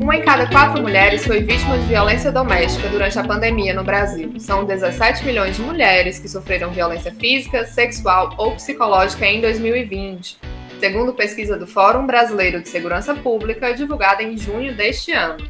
Uma em cada quatro mulheres foi vítima de violência doméstica durante a pandemia no Brasil. São 17 milhões de mulheres que sofreram violência física, sexual ou psicológica em 2020, segundo pesquisa do Fórum Brasileiro de Segurança Pública, divulgada em junho deste ano.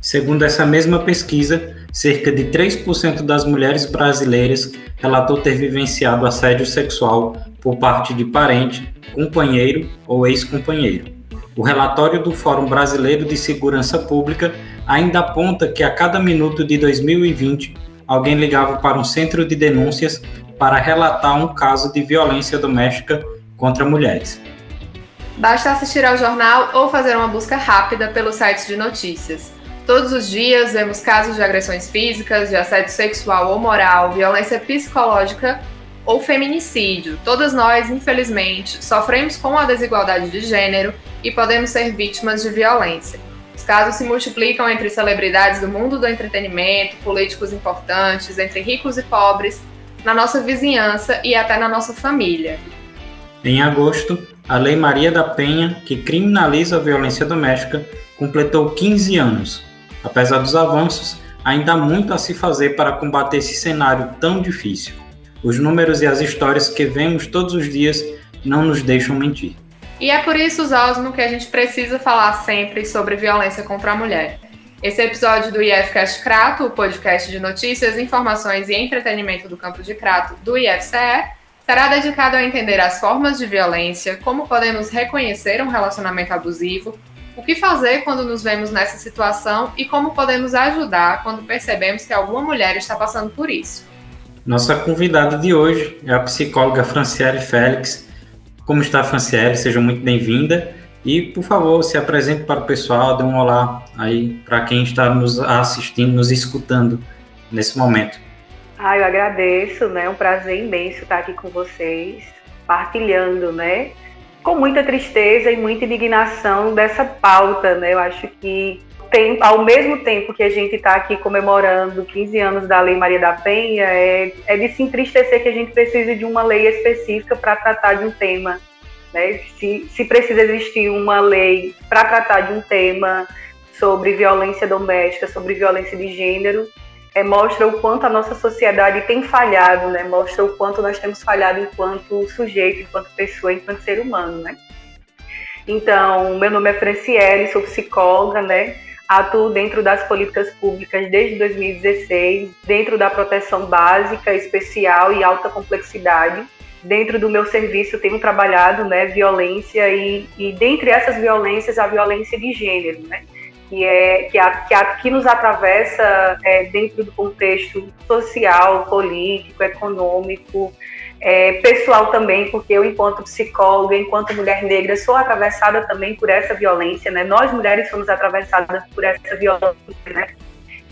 Segundo essa mesma pesquisa, cerca de 3% das mulheres brasileiras relatou ter vivenciado assédio sexual por parte de parente, companheiro ou ex-companheiro. O relatório do Fórum Brasileiro de Segurança Pública ainda aponta que a cada minuto de 2020, alguém ligava para um centro de denúncias para relatar um caso de violência doméstica contra mulheres. Basta assistir ao jornal ou fazer uma busca rápida pelos sites de notícias. Todos os dias vemos casos de agressões físicas, de assédio sexual ou moral, violência psicológica ou feminicídio. Todas nós, infelizmente, sofremos com a desigualdade de gênero e podemos ser vítimas de violência. Os casos se multiplicam entre celebridades do mundo do entretenimento, políticos importantes, entre ricos e pobres, na nossa vizinhança e até na nossa família. Em agosto, a Lei Maria da Penha, que criminaliza a violência doméstica, completou 15 anos. Apesar dos avanços, ainda há muito a se fazer para combater esse cenário tão difícil. Os números e as histórias que vemos todos os dias não nos deixam mentir. E é por isso, Osmo, que a gente precisa falar sempre sobre violência contra a mulher. Esse episódio do IFCast Crato, o podcast de notícias, informações e entretenimento do campo de Crato do IFCE, será dedicado a entender as formas de violência, como podemos reconhecer um relacionamento abusivo, o que fazer quando nos vemos nessa situação e como podemos ajudar quando percebemos que alguma mulher está passando por isso. Nossa convidada de hoje é a psicóloga Franciele Félix, como está, Franciele? Seja muito bem-vinda. E, por favor, se apresente para o pessoal, dê um olá aí para quem está nos assistindo, nos escutando nesse momento. Ah, eu agradeço, né? É um prazer imenso estar aqui com vocês, partilhando, né? Com muita tristeza e muita indignação dessa pauta, né? Eu acho que tem, ao mesmo tempo que a gente está aqui comemorando 15 anos da Lei Maria da Penha, é, é de se entristecer que a gente precise de uma lei específica para tratar de um tema. Né? Se, se precisa existir uma lei para tratar de um tema sobre violência doméstica, sobre violência de gênero, é, mostra o quanto a nossa sociedade tem falhado, né? mostra o quanto nós temos falhado enquanto sujeito, enquanto pessoa, enquanto ser humano. Né? Então, meu nome é Franciele, sou psicóloga, né? Atuo dentro das políticas públicas desde 2016, dentro da proteção básica, especial e alta complexidade. Dentro do meu serviço, tenho trabalhado né, violência e, e dentre essas violências, a violência de gênero, né? que é que, a, que, a, que nos atravessa é, dentro do contexto social, político, econômico, é, pessoal também, porque eu, enquanto psicóloga, enquanto mulher negra, sou atravessada também por essa violência, né? Nós mulheres somos atravessadas por essa violência, né?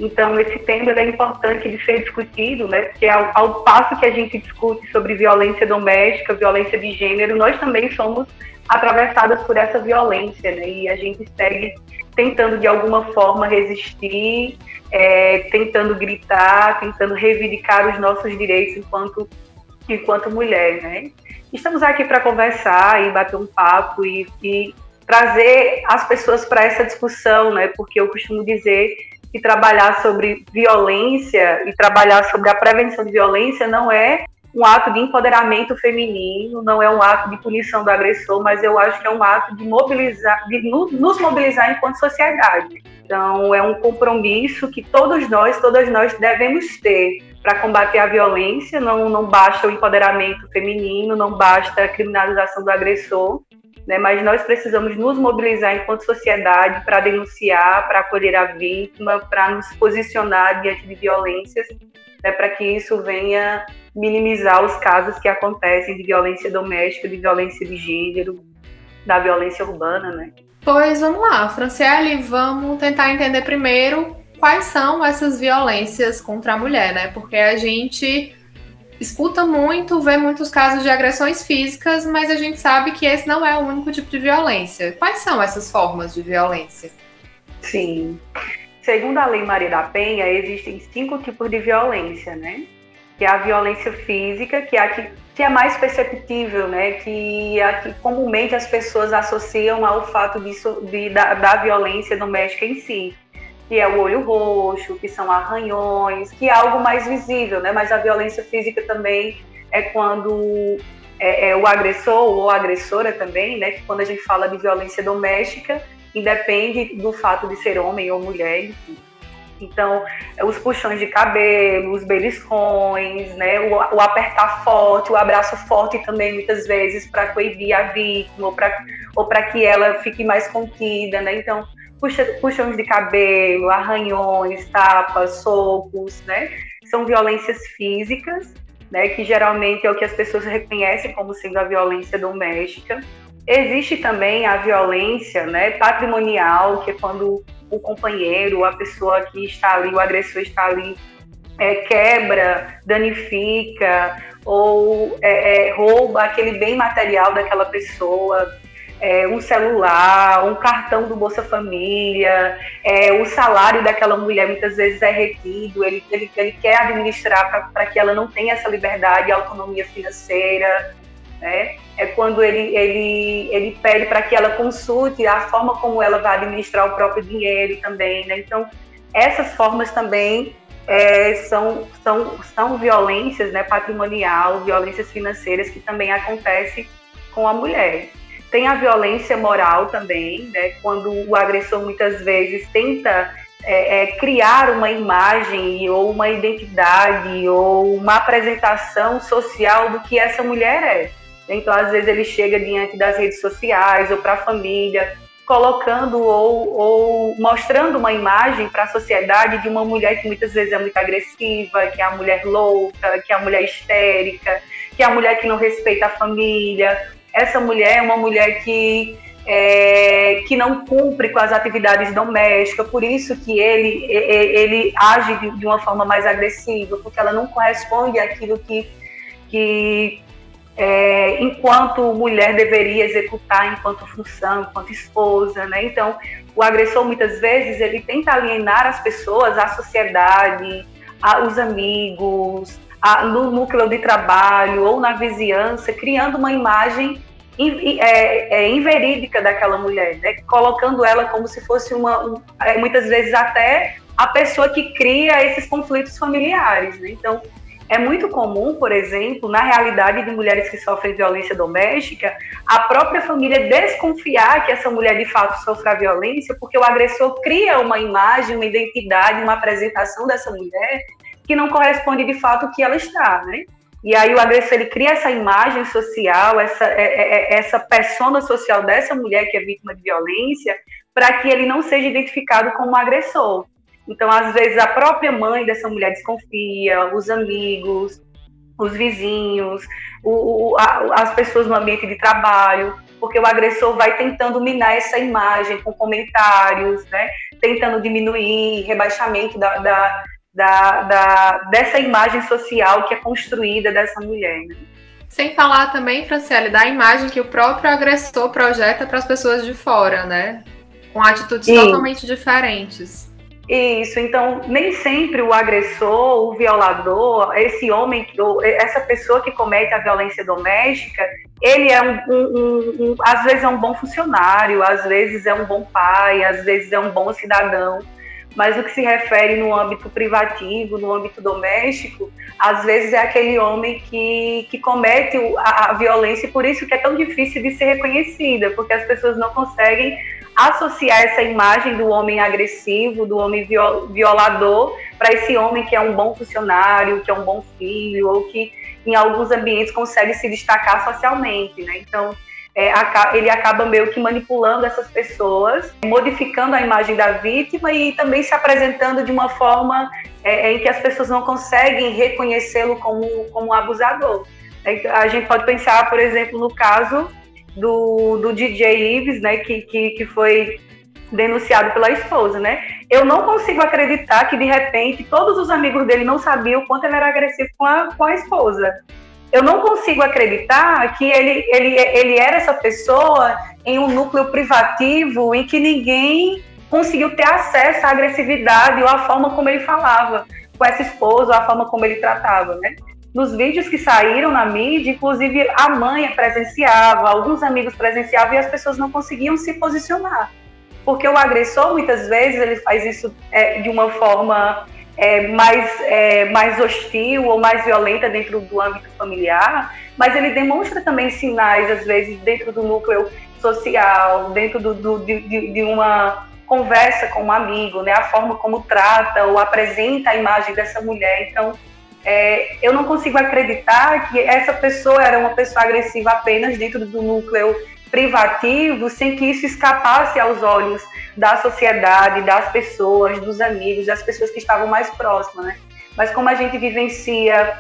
Então, esse tema é importante de ser discutido, né? Porque ao, ao, passo que a gente discute sobre violência doméstica, violência de gênero, nós também somos atravessadas por essa violência, né? E a gente segue tentando, de alguma forma, resistir, é, tentando gritar, tentando reivindicar os nossos direitos enquanto enquanto mulher, né? Estamos aqui para conversar e bater um papo e, e trazer as pessoas para essa discussão, né? Porque eu costumo dizer que trabalhar sobre violência e trabalhar sobre a prevenção de violência não é um ato de empoderamento feminino, não é um ato de punição do agressor, mas eu acho que é um ato de mobilizar, de nos mobilizar enquanto sociedade. Então, é um compromisso que todos nós, todas nós devemos ter para combater a violência. Não, não basta o empoderamento feminino, não basta a criminalização do agressor, né? mas nós precisamos nos mobilizar enquanto sociedade para denunciar, para acolher a vítima, para nos posicionar diante de violências, né? para que isso venha minimizar os casos que acontecem de violência doméstica, de violência de gênero, da violência urbana, né? Pois vamos lá, Franciele, vamos tentar entender primeiro quais são essas violências contra a mulher, né? Porque a gente escuta muito, vê muitos casos de agressões físicas, mas a gente sabe que esse não é o único tipo de violência. Quais são essas formas de violência? Sim. Segundo a Lei Maria da Penha, existem cinco tipos de violência, né? que é a violência física, que é a que, que é mais perceptível, né? Que é a que comumente as pessoas associam ao fato disso, de, da, da violência doméstica em si que é o olho roxo, que são arranhões, que é algo mais visível, né? Mas a violência física também é quando é, é o agressor ou a agressora também, né? Que quando a gente fala de violência doméstica, independe do fato de ser homem ou mulher, enfim. Então, os puxões de cabelo, os beliscões, né, o, o apertar forte, o abraço forte também, muitas vezes, para coibir a vítima ou para ou que ela fique mais contida, né? Então, puxa, puxões de cabelo, arranhões, tapas, socos, né? São violências físicas, né? Que geralmente é o que as pessoas reconhecem como sendo a violência doméstica. Existe também a violência né, patrimonial, que é quando o companheiro, a pessoa que está ali, o agressor está ali, é, quebra, danifica ou é, é, rouba aquele bem material daquela pessoa, é, um celular, um cartão do Bolsa Família, é, o salário daquela mulher muitas vezes é retido, ele, ele, ele quer administrar para que ela não tenha essa liberdade e autonomia financeira. Né? É quando ele, ele, ele pede para que ela consulte a forma como ela vai administrar o próprio dinheiro também. Né? Então, essas formas também é, são, são, são violências né, patrimonial, violências financeiras que também acontecem com a mulher. Tem a violência moral também, né, quando o agressor muitas vezes tenta é, é, criar uma imagem ou uma identidade ou uma apresentação social do que essa mulher é. Então, às vezes, ele chega diante das redes sociais ou para a família, colocando ou, ou mostrando uma imagem para a sociedade de uma mulher que muitas vezes é muito agressiva, que é a mulher louca, que é a mulher histérica, que é a mulher que não respeita a família, essa mulher é uma mulher que é, que não cumpre com as atividades domésticas, por isso que ele, ele age de, uma forma mais agressiva, porque ela não corresponde àquilo que, que é, enquanto mulher deveria executar enquanto função, enquanto esposa, né? Então, o agressor muitas vezes ele tenta alienar as pessoas, a sociedade, a, os amigos, no núcleo de trabalho ou na vizinhança, criando uma imagem é, é, inverídica daquela mulher, né? colocando ela como se fosse uma, um, é, muitas vezes até a pessoa que cria esses conflitos familiares. Né? Então, é muito comum, por exemplo, na realidade de mulheres que sofrem violência doméstica, a própria família desconfiar que essa mulher de fato sofre violência, porque o agressor cria uma imagem, uma identidade, uma apresentação dessa mulher que não corresponde de fato ao que ela está, né? E aí o agressor ele cria essa imagem social, essa, é, é, é, essa persona social dessa mulher que é vítima de violência, para que ele não seja identificado como agressor. Então, às vezes, a própria mãe dessa mulher desconfia, os amigos, os vizinhos, o, o, a, as pessoas no ambiente de trabalho, porque o agressor vai tentando minar essa imagem com comentários, né? tentando diminuir rebaixamento da, da, da, da, dessa imagem social que é construída dessa mulher. Né? Sem falar também, Franciele, da imagem que o próprio agressor projeta para as pessoas de fora, né? Com atitudes totalmente diferentes. Isso, então nem sempre o agressor, o violador, esse homem, essa pessoa que comete a violência doméstica, ele é um, um, um, um, às vezes é um bom funcionário, às vezes é um bom pai, às vezes é um bom cidadão mas o que se refere no âmbito privativo, no âmbito doméstico, às vezes é aquele homem que, que comete a, a violência e por isso que é tão difícil de ser reconhecida, porque as pessoas não conseguem associar essa imagem do homem agressivo, do homem violador, para esse homem que é um bom funcionário, que é um bom filho, ou que em alguns ambientes consegue se destacar socialmente, né? Então, é, ele acaba meio que manipulando essas pessoas, modificando a imagem da vítima e também se apresentando de uma forma é, em que as pessoas não conseguem reconhecê-lo como, como abusador. É, a gente pode pensar, por exemplo, no caso do, do DJ Ives, né, que, que, que foi denunciado pela esposa, né? Eu não consigo acreditar que de repente todos os amigos dele não sabiam o quanto ele era agressivo com a, com a esposa eu não consigo acreditar que ele, ele, ele era essa pessoa em um núcleo privativo em que ninguém conseguiu ter acesso à agressividade ou à forma como ele falava com essa esposa, à forma como ele tratava, né? nos vídeos que saíram na mídia, inclusive a mãe presenciava, alguns amigos presenciavam e as pessoas não conseguiam se posicionar. Porque o agressor, muitas vezes, ele faz isso é, de uma forma é, mais, é, mais hostil ou mais violenta dentro do âmbito familiar, mas ele demonstra também sinais, às vezes, dentro do núcleo social, dentro do, do de, de, uma conversa com um amigo, né? a forma como trata ou apresenta a imagem dessa mulher. Então, é, eu não consigo acreditar que essa pessoa era uma pessoa agressiva apenas dentro do núcleo privativo, sem que isso escapasse aos olhos da sociedade, das pessoas, dos amigos, das pessoas que estavam mais próximas, né? Mas como a gente vivencia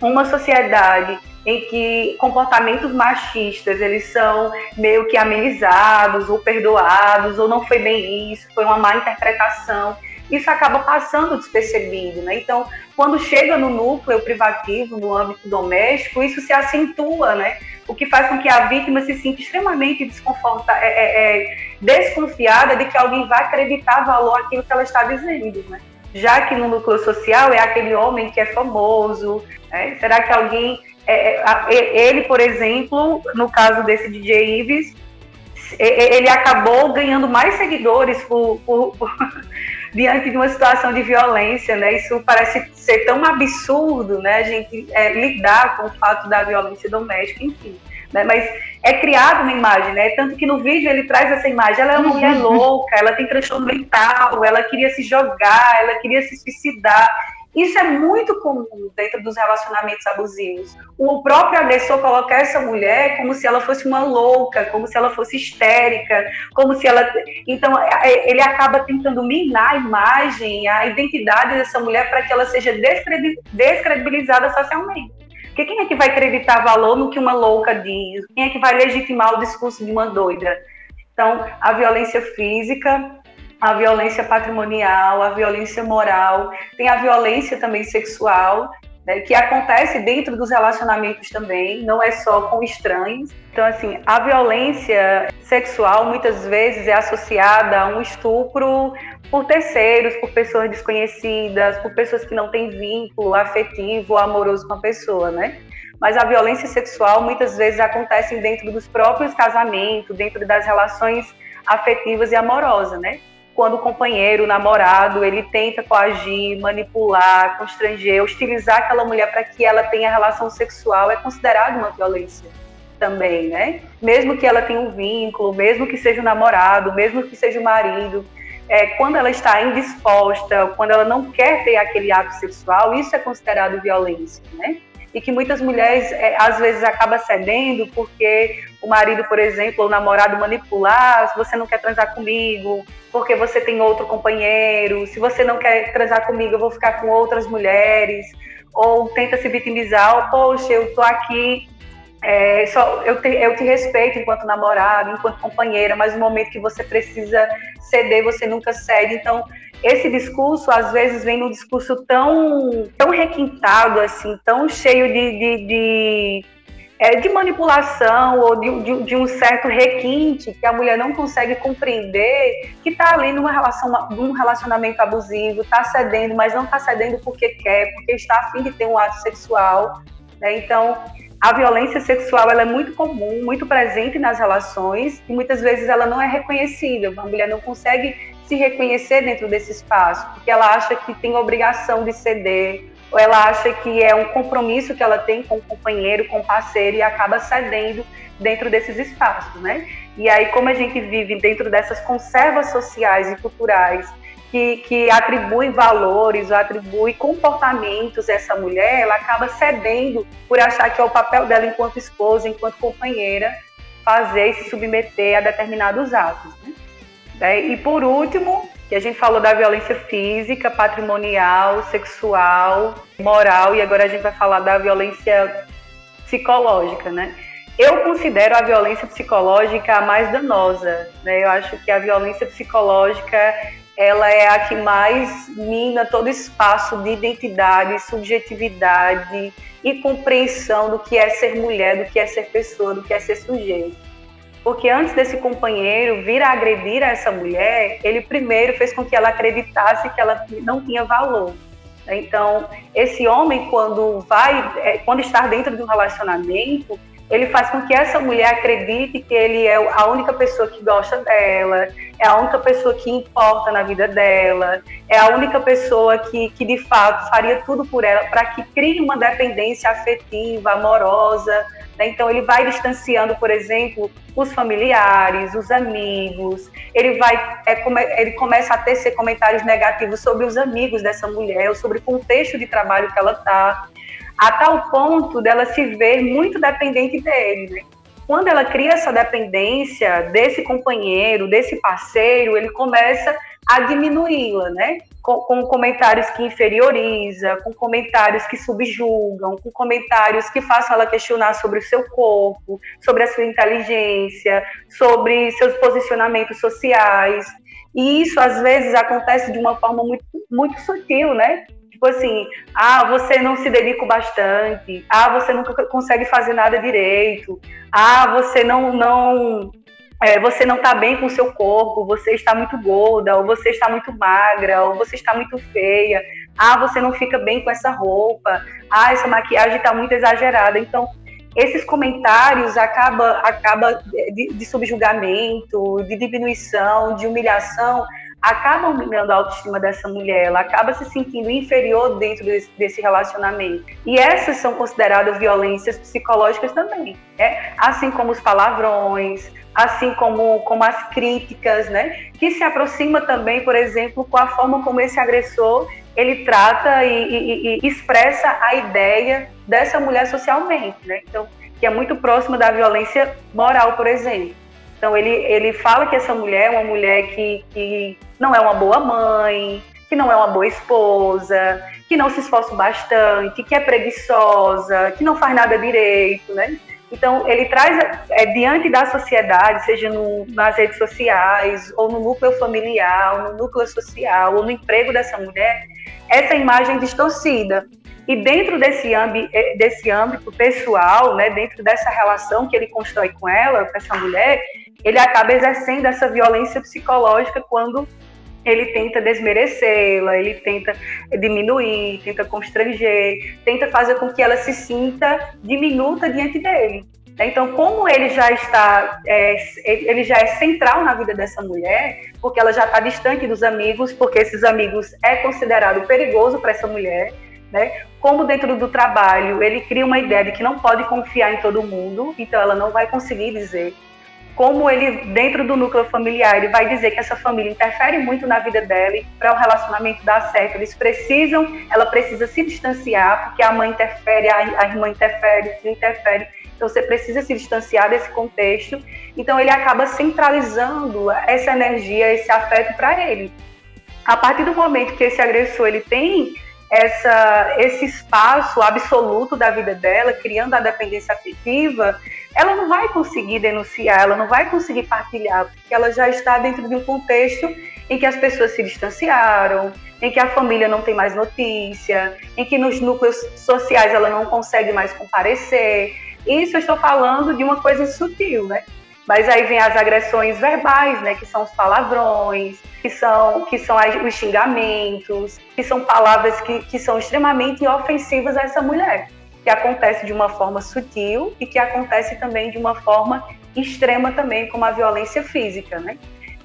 uma sociedade em que comportamentos machistas eles são meio que amenizados ou perdoados ou não foi bem isso, foi uma má interpretação isso acaba passando despercebido, né? Então, quando chega no núcleo privativo, no âmbito doméstico, isso se acentua, né? O que faz com que a vítima se sinta extremamente desconforta, é, é, é, desconfiada de que alguém vai acreditar valor àquilo que ela está dizendo, né? Já que no núcleo social é aquele homem que é famoso, né? será que alguém é, é ele, por exemplo, no caso desse DJ Ives, ele acabou ganhando mais seguidores por, por, por, diante de uma situação de violência, né? Isso parece ser tão absurdo, né? A gente é, lidar com o fato da violência doméstica, enfim. Né? Mas é criada uma imagem, né? Tanto que no vídeo ele traz essa imagem. Ela é uma mulher uhum. louca, ela tem transtorno mental, ela queria se jogar, ela queria se suicidar. Isso é muito comum dentro dos relacionamentos abusivos. O próprio agressor coloca essa mulher como se ela fosse uma louca, como se ela fosse histérica, como se ela. Então, é, ele acaba tentando minar a imagem, a identidade dessa mulher para que ela seja descredibilizada socialmente. Porque quem é que vai acreditar valor no que uma louca diz? Quem é que vai legitimar o discurso de uma doida? Então, a violência física a violência patrimonial, a violência moral, tem a violência também sexual, né, que acontece dentro dos relacionamentos também, não é só com estranhos. Então, assim, a violência sexual muitas vezes é associada a um estupro por terceiros, por pessoas desconhecidas, por pessoas que não têm vínculo afetivo ou amoroso com a pessoa, né? Mas a violência sexual muitas vezes acontece dentro dos próprios casamentos, dentro das relações afetivas e amorosas, né? Quando o companheiro, o namorado, ele tenta coagir, manipular, constranger, hostilizar aquela mulher para que ela tenha relação sexual, é considerado uma violência também, né? Mesmo que ela tenha um vínculo, mesmo que seja o um namorado, mesmo que seja o um marido, é, quando ela está indisposta, quando ela não quer ter aquele ato sexual, isso é considerado violência, né? E que muitas mulheres é, às vezes acaba cedendo porque o marido, por exemplo, ou o namorado manipular, se você não quer transar comigo, porque você tem outro companheiro, se você não quer transar comigo, eu vou ficar com outras mulheres, ou tenta se vitimizar, ou, poxa, eu tô aqui, é, só, eu, te, eu te respeito enquanto namorado, enquanto companheira, mas no momento que você precisa ceder, você nunca cede, então esse discurso às vezes vem num discurso tão, tão requintado, assim, tão cheio de, de, de, é, de manipulação ou de, de, de, um certo requinte que a mulher não consegue compreender que está ali numa relação, num relacionamento abusivo, está cedendo, mas não está cedendo porque quer, porque está afim de ter um ato sexual. Né? Então, a violência sexual ela é muito comum, muito presente nas relações e muitas vezes ela não é reconhecida. A mulher não consegue se reconhecer dentro desse espaço, porque ela acha que tem obrigação de ceder, ou ela acha que é um compromisso que ela tem com o companheiro, com o parceiro e acaba cedendo dentro desses espaços, né? E aí, como a gente vive dentro dessas conservas sociais e culturais que, que atribuem valores ou atribuem comportamentos a essa mulher, ela acaba cedendo por achar que é o papel dela enquanto esposa, enquanto companheira, fazer e se submeter a determinados atos? Né? E por último, que a gente falou da violência física, patrimonial, sexual, moral, e agora a gente vai falar da violência psicológica, né? Eu considero a violência psicológica a mais danosa, né? Eu acho que a violência psicológica ela é a que mais mina todo espaço de identidade, subjetividade e compreensão do que é ser mulher, do que é ser pessoa, do que é ser sujeito. Porque antes desse companheiro vir a agredir essa mulher, ele primeiro fez com que ela acreditasse que ela não tinha valor. Então, esse homem, quando vai, é, quando está dentro de um relacionamento, ele faz com que essa mulher acredite que ele é a única pessoa que gosta dela, é a única pessoa que importa na vida dela, é a única pessoa que, que de fato faria tudo por ela para que crie uma dependência afetiva, amorosa. Né? Então ele vai distanciando, por exemplo, os familiares, os amigos. Ele vai, é, come, ele começa a tecer comentários negativos sobre os amigos dessa mulher, ou sobre o contexto de trabalho que ela está a tal ponto dela se ver muito dependente dele. Né? Quando ela cria essa dependência desse companheiro, desse parceiro, ele começa a diminuí-la, né? Com, com, comentários que inferioriza, com comentários que subjugam, com comentários que façam ela questionar sobre o seu corpo, sobre a sua inteligência, sobre seus posicionamentos sociais. E isso às vezes acontece de uma forma muito, muito sutil, né? Tipo assim, ah, você não se dedica bastante, ah, você nunca consegue fazer nada direito, ah, você não não é, você não está bem com o seu corpo, você está muito gorda, ou você está muito magra, ou você está muito feia, ah, você não fica bem com essa roupa, ah, essa maquiagem está muito exagerada. Então, esses comentários acaba, acaba de, de subjugamento, de diminuição, de humilhação, acabam minando a autoestima dessa mulher, ela acaba se sentindo inferior dentro desse, desse relacionamento. E essas são consideradas violências psicológicas também, né? assim como os palavrões, assim como, como as críticas, né? que se aproxima também, por exemplo, com a forma como esse agressor ele trata e, e, e expressa a ideia dessa mulher socialmente, né? Então, que é muito próxima da violência moral, por exemplo. Então ele, ele fala que essa mulher é uma mulher que, que não é uma boa mãe, que não é uma boa esposa, que não se esforça bastante, que é preguiçosa, que não faz nada direito, né? Então ele traz é, diante da sociedade, seja no, nas redes sociais, ou no núcleo familiar, ou no núcleo social, ou no emprego dessa mulher, essa imagem distorcida. E dentro desse, âmbito, eh, desse âmbito pessoal, né, dentro dessa relação que ele constrói com ela, com essa mulher, ele acaba exercendo essa violência psicológica quando ele tenta desmerecê-la, ele tenta diminuir, tenta constranger, tenta fazer com que ela se sinta diminuta diante dele. Então, como ele já está, é, ele já é central na vida dessa mulher, porque ela já está distante dos amigos, porque esses amigos é considerado perigoso para essa mulher, né? Como dentro do trabalho ele cria uma ideia de que não pode confiar em todo mundo, então ela não vai conseguir dizer como ele, dentro do núcleo familiar, ele vai dizer que essa família interfere muito na vida dela e para o relacionamento dar certo, eles precisam, ela precisa se distanciar, porque a mãe interfere, a, irmã interfere, o interfere, então você precisa se distanciar desse contexto. Então ele acaba centralizando essa energia, esse afeto para ele. A partir do momento que esse agressor ele tem essa, esse espaço absoluto da vida dela, criando a dependência afetiva, ela não vai conseguir denunciar, ela não vai conseguir partilhar, porque ela já está dentro de um contexto em que as pessoas se distanciaram, em que a família não tem mais notícia, em que nos núcleos sociais ela não consegue mais comparecer. Isso eu estou falando de uma coisa sutil, né? Mas aí vem as agressões verbais, né, que são os palavrões, que são, que são os xingamentos, que são palavras que, que são extremamente ofensivas a essa mulher, que acontece de uma forma sutil e que acontece também de uma forma extrema também, como a violência física, né?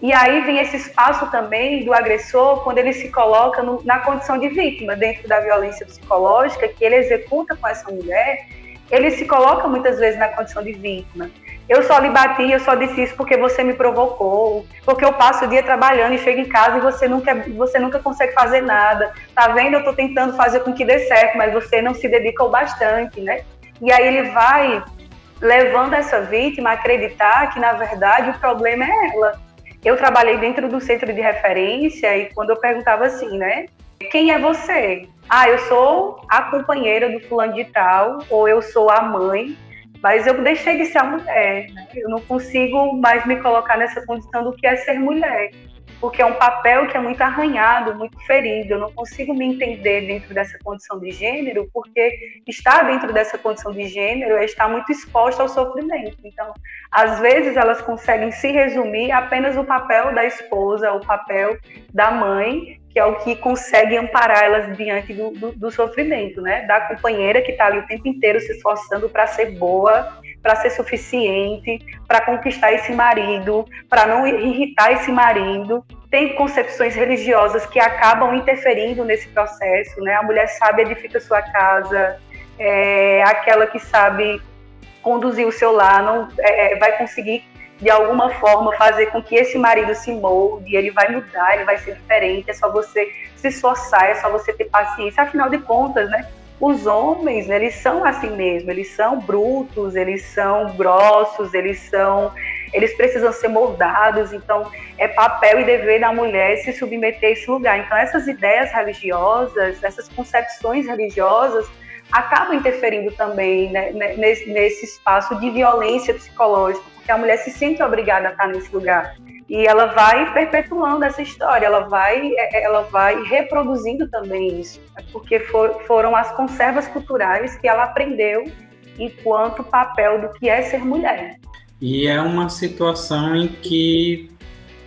E aí vem esse espaço também do agressor quando ele se coloca no, na condição de vítima dentro da violência psicológica que ele executa com essa mulher, ele se coloca muitas vezes na condição de vítima. Eu só lhe bati, eu só disse isso porque você me provocou, porque eu passo o dia trabalhando e chego em casa e você nunca, você nunca consegue fazer nada. Tá vendo? Eu estou tentando fazer com que dê certo, mas você não se dedica o bastante, né? E aí ele vai levando essa vítima a acreditar que, na verdade, o problema é ela. Eu trabalhei dentro do centro de referência e quando eu perguntava assim, né? Quem é você? Ah, eu sou a companheira do fulano de tal, ou eu sou a mãe mas eu deixei de ser a mulher. Né? Eu não consigo mais me colocar nessa condição do que é ser mulher, porque é um papel que é muito arranhado, muito ferido. Eu não consigo me entender dentro dessa condição de gênero, porque estar dentro dessa condição de gênero é estar muito exposta ao sofrimento. Então, às vezes elas conseguem se resumir apenas o papel da esposa, o papel da mãe, que é o que consegue amparar elas diante do, do, do sofrimento, né? Da companheira que está ali o tempo inteiro se esforçando para ser boa, para ser suficiente, para conquistar esse marido, para não irritar esse marido. Tem concepções religiosas que acabam interferindo nesse processo, né? A mulher sabe edifica sua casa, é aquela que sabe conduzir o seu lar, não é, vai conseguir de alguma forma fazer com que esse marido se molde, ele vai mudar, ele vai ser diferente, é só você se esforçar, é só você ter paciência, afinal de contas, né? Os homens, eles são assim mesmo, eles são brutos, eles são grossos, eles são eles precisam ser moldados, então é papel e dever da mulher se submeter a esse lugar. Então essas ideias religiosas, essas concepções religiosas, acabam interferindo também né, nesse espaço de violência psicológica, porque a mulher se sente obrigada a estar nesse lugar e ela vai perpetuando essa história, ela vai, ela vai reproduzindo também isso, porque for, foram as conservas culturais que ela aprendeu enquanto papel do que é ser mulher. E é uma situação em que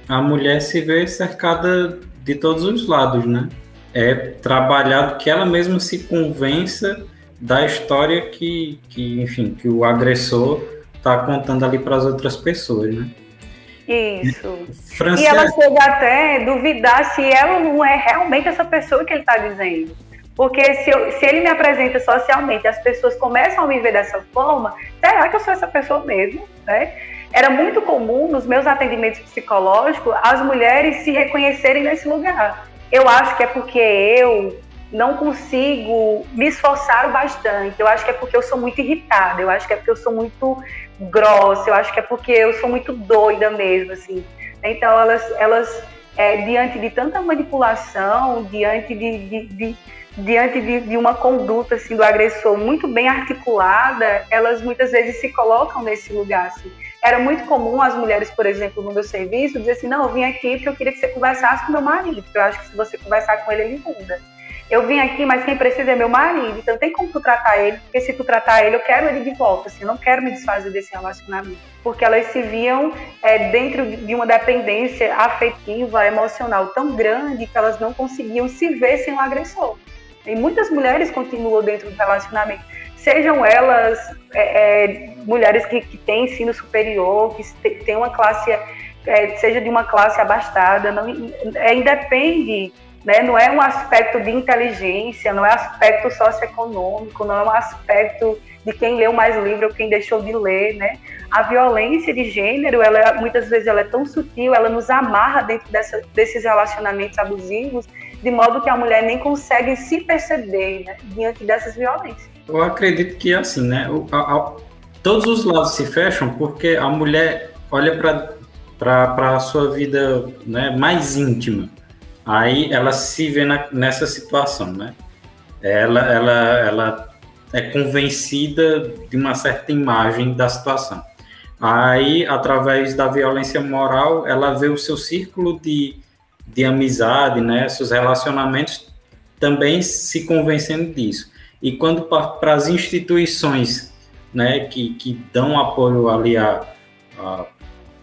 a mulher se vê cercada de todos os lados, né? É trabalhado que ela mesma se convença da história que, que enfim, que o agressor está contando ali para as outras pessoas, né? Isso. Francesa... E ela chega até duvidar se ela não é realmente essa pessoa que ele está dizendo. Porque se, eu, se ele me apresenta socialmente, as pessoas começam a me ver dessa forma, será que eu sou essa pessoa mesmo? Né? Era muito comum nos meus atendimentos psicológicos as mulheres se reconhecerem nesse lugar. Eu acho que é porque eu não consigo me esforçar bastante. Eu acho que é porque eu sou muito irritada, eu acho que é porque eu sou muito grossa, eu acho que é porque eu sou muito doida mesmo, assim. Então, elas, elas é, diante de tanta manipulação, diante de, de, de diante de, de, uma conduta assim do agressor muito bem articulada, elas muitas vezes se colocam nesse lugar. Assim. Era muito comum as mulheres, por exemplo, no meu serviço, dizer assim: não, eu vim aqui porque eu queria que você conversasse com meu marido, porque eu acho que se você conversar com ele, ele muda eu vim aqui, mas quem precisa é meu marido, então tem como tu tratar ele, porque se tu tratar ele, eu quero ele de volta, assim, eu não quero me desfazer desse relacionamento. Porque elas se viam é, dentro de uma dependência afetiva, emocional tão grande que elas não conseguiam se ver sem o agressor. E muitas mulheres continuam dentro do relacionamento, sejam elas é, é, mulheres que, que têm ensino superior, que têm uma classe, é, seja de uma classe abastada, não, é, independe né? Não é um aspecto de inteligência, não é aspecto socioeconômico, não é um aspecto de quem leu mais livro ou quem deixou de ler, né? A violência de gênero, ela muitas vezes ela é tão sutil, ela nos amarra dentro dessa, desses relacionamentos abusivos, de modo que a mulher nem consegue se perceber né, diante dessas violências. Eu acredito que é assim, né? O, a, a, todos os lados se fecham porque a mulher olha para a sua vida né, mais íntima Aí ela se vê na, nessa situação, né? Ela, ela, ela é convencida de uma certa imagem da situação. Aí, através da violência moral, ela vê o seu círculo de, de amizade, né, seus relacionamentos também se convencendo disso. E quando para as instituições né, que, que dão apoio ali à,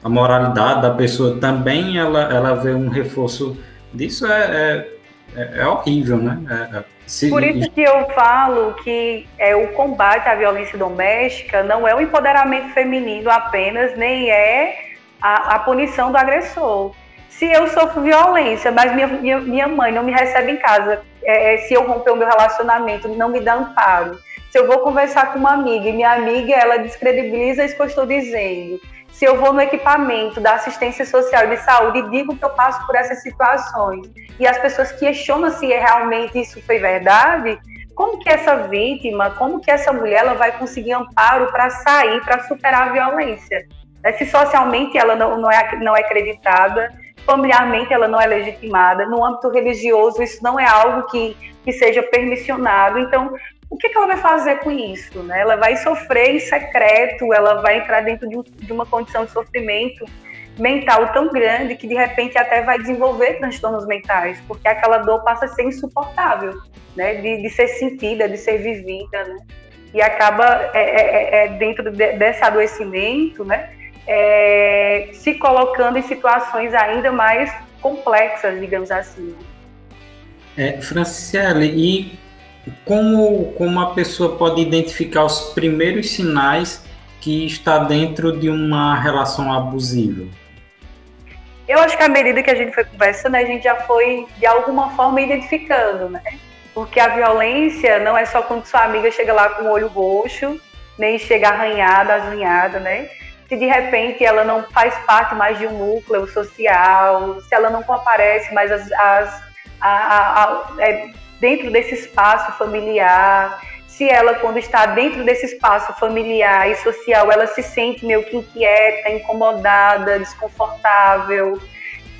à moralidade da pessoa, também ela, ela vê um reforço disso é, é, é horrível, né? É, é, se... Por isso que eu falo que é, o combate à violência doméstica não é o empoderamento feminino apenas, nem é a, a punição do agressor. Se eu sofro violência, mas minha, minha, minha mãe não me recebe em casa, é, é, se eu romper o meu relacionamento, não me dá amparo. Se eu vou conversar com uma amiga e minha amiga ela descredibiliza isso que eu estou dizendo, se eu vou no equipamento da assistência social e de saúde e digo que eu passo por essas situações e as pessoas questionam se realmente isso foi verdade, como que essa vítima, como que essa mulher ela vai conseguir amparo para sair, para superar a violência? Né, se socialmente ela não, não, é, não é acreditada, familiarmente ela não é legitimada, no âmbito religioso isso não é algo que, que seja permissionado. Então, o que, que, ela vai fazer com isso? Né? Ela vai sofrer em secreto, ela vai entrar dentro de, um, de, uma condição de sofrimento mental tão grande que de repente até vai desenvolver transtornos mentais, porque aquela dor passa a ser insuportável, né? de, de ser sentida, de ser vivida, né? e acaba é, é, é, é dentro de, desse adoecimento, né? É, se colocando em situações ainda mais complexas, digamos assim. É, Franciele, e como, como a pessoa pode identificar os primeiros sinais que está dentro de uma relação abusiva? Eu acho que à medida que a gente foi conversando, a gente já foi de alguma forma identificando, né? Porque a violência não é só quando sua amiga chega lá com o olho roxo, nem chega arranhada, azunhada, né? Se de repente ela não faz parte mais de um núcleo social, se ela não comparece mais as, as a, a, a, é, dentro desse espaço familiar, se ela, quando está dentro desse espaço familiar e social, ela se sente meio que inquieta, incomodada, desconfortável,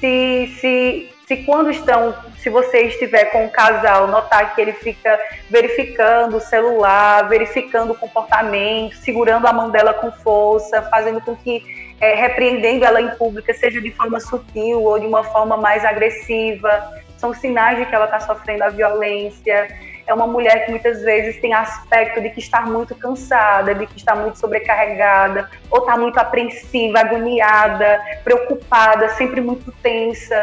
se, se, se quando estão, se você estiver com o casal, notar que ele fica verificando o celular, verificando o comportamento, segurando a mão dela com força, fazendo com que, é, repreendendo ela em pública, seja de forma sutil ou de uma forma mais agressiva, são sinais de que ela está sofrendo a violência é uma mulher que muitas vezes tem aspecto de que está muito cansada, de que está muito sobrecarregada, ou está muito apreensiva, agoniada, preocupada, sempre muito tensa,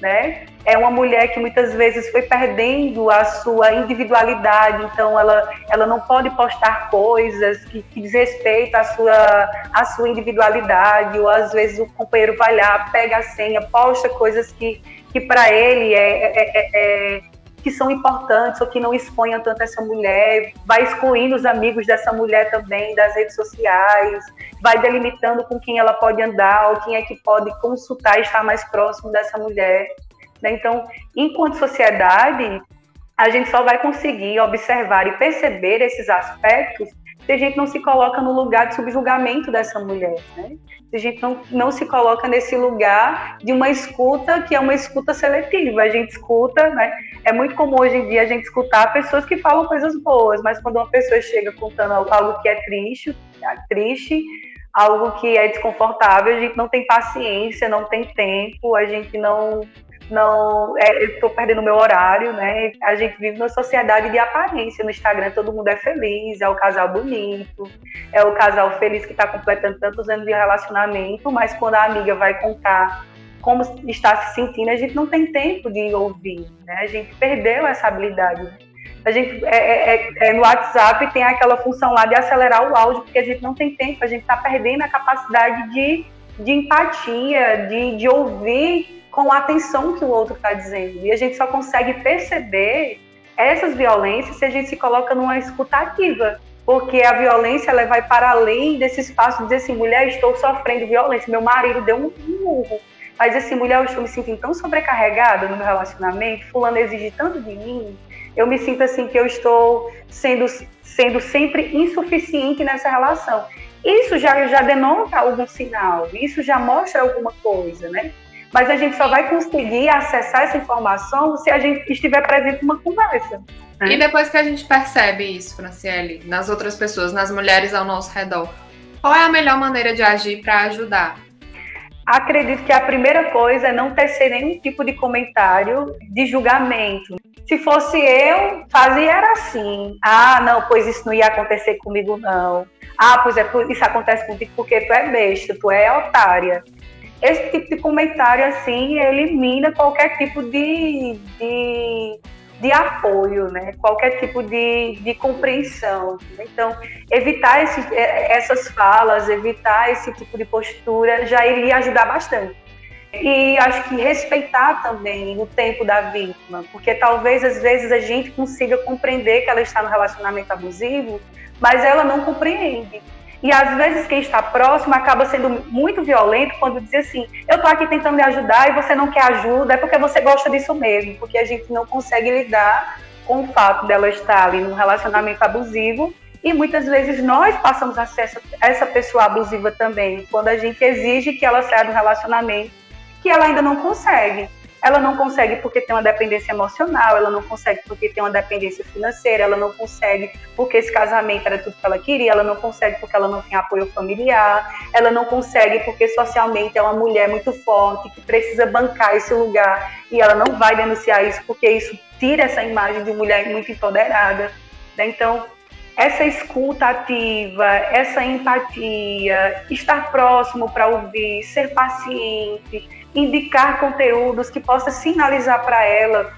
né? É uma mulher que muitas vezes foi perdendo a sua individualidade, então ela, ela não pode postar coisas que, que diz respeito à sua, à sua individualidade, ou às vezes o companheiro vai lá, pega a senha, posta coisas que, que para ele é, é, é, é que são importantes ou que não exponham tanto essa mulher, vai excluindo os amigos dessa mulher também das redes sociais, vai delimitando com quem ela pode andar ou quem é que pode consultar e estar mais próximo dessa mulher. Né? Então, enquanto sociedade, a gente só vai conseguir observar e perceber esses aspectos se a gente não se coloca no lugar de subjugamento dessa mulher, né? Se a gente não, não se coloca nesse lugar de uma escuta que é uma escuta seletiva. A gente escuta, né? É muito comum hoje em dia a gente escutar pessoas que falam coisas boas, mas quando uma pessoa chega contando algo que é triste, é triste, algo que é desconfortável, a gente não tem paciência, não tem tempo, a gente não não é, estou perdendo meu horário, né? A gente vive numa sociedade de aparência. No Instagram todo mundo é feliz, é o casal bonito, é o casal feliz que está completando tantos anos de relacionamento, mas quando a amiga vai contar como está se sentindo, a gente não tem tempo de ouvir, né? A gente perdeu essa habilidade. A gente é, é, é, é no WhatsApp tem aquela função lá de acelerar o áudio, porque a gente não tem tempo, a gente está perdendo a capacidade de, de empatia, de, de ouvir com a atenção que o outro está dizendo. E a gente só consegue perceber essas violências se a gente se coloca numa escutativa. Porque a violência ela vai para além desse espaço de dizer assim, mulher, estou sofrendo violência, meu marido deu um murro. Mas assim, mulher, eu estou me sentindo tão sobrecarregada no meu relacionamento, fulano exige tanto de mim, eu me sinto assim que eu estou sendo, sendo sempre insuficiente nessa relação. Isso já, já denota algum sinal, isso já mostra alguma coisa, né? Mas a gente só vai conseguir acessar essa informação se a gente estiver presente numa conversa. Né? E depois que a gente percebe isso, Franciele, nas outras pessoas, nas mulheres ao nosso redor, qual é a melhor maneira de agir para ajudar? Acredito que a primeira coisa é não tecer nenhum tipo de comentário de julgamento. Se fosse eu, fazia era assim. Ah, não, pois isso não ia acontecer comigo, não. Ah, pois é, isso acontece comigo porque tu é besta, tu é otária esse tipo de comentário assim elimina qualquer tipo de, de, de apoio, né? qualquer tipo de, de compreensão. Então, evitar esse, é, essas falas, evitar esse tipo de postura já iria ajudar bastante. E acho que respeitar também o tempo da vítima, porque talvez às vezes a gente consiga compreender que ela está no relacionamento abusivo, mas ela não compreende. E às vezes quem está próximo acaba sendo muito violento quando diz assim: eu estou aqui tentando lhe ajudar e você não quer ajuda, é porque você gosta disso mesmo, porque a gente não consegue lidar com o fato dela estar ali num relacionamento abusivo. E muitas vezes nós passamos a essa pessoa abusiva também, quando a gente exige que ela saia do relacionamento que ela ainda não consegue. Ela não consegue porque tem uma dependência emocional, ela não consegue porque tem uma dependência financeira, ela não consegue porque esse casamento era tudo que ela queria, ela não consegue porque ela não tem apoio familiar, ela não consegue porque socialmente é uma mulher muito forte que precisa bancar esse lugar e ela não vai denunciar isso porque isso tira essa imagem de mulher muito empoderada. Né? Então, essa escuta ativa, essa empatia, estar próximo para ouvir, ser paciente, indicar conteúdos que possa sinalizar para ela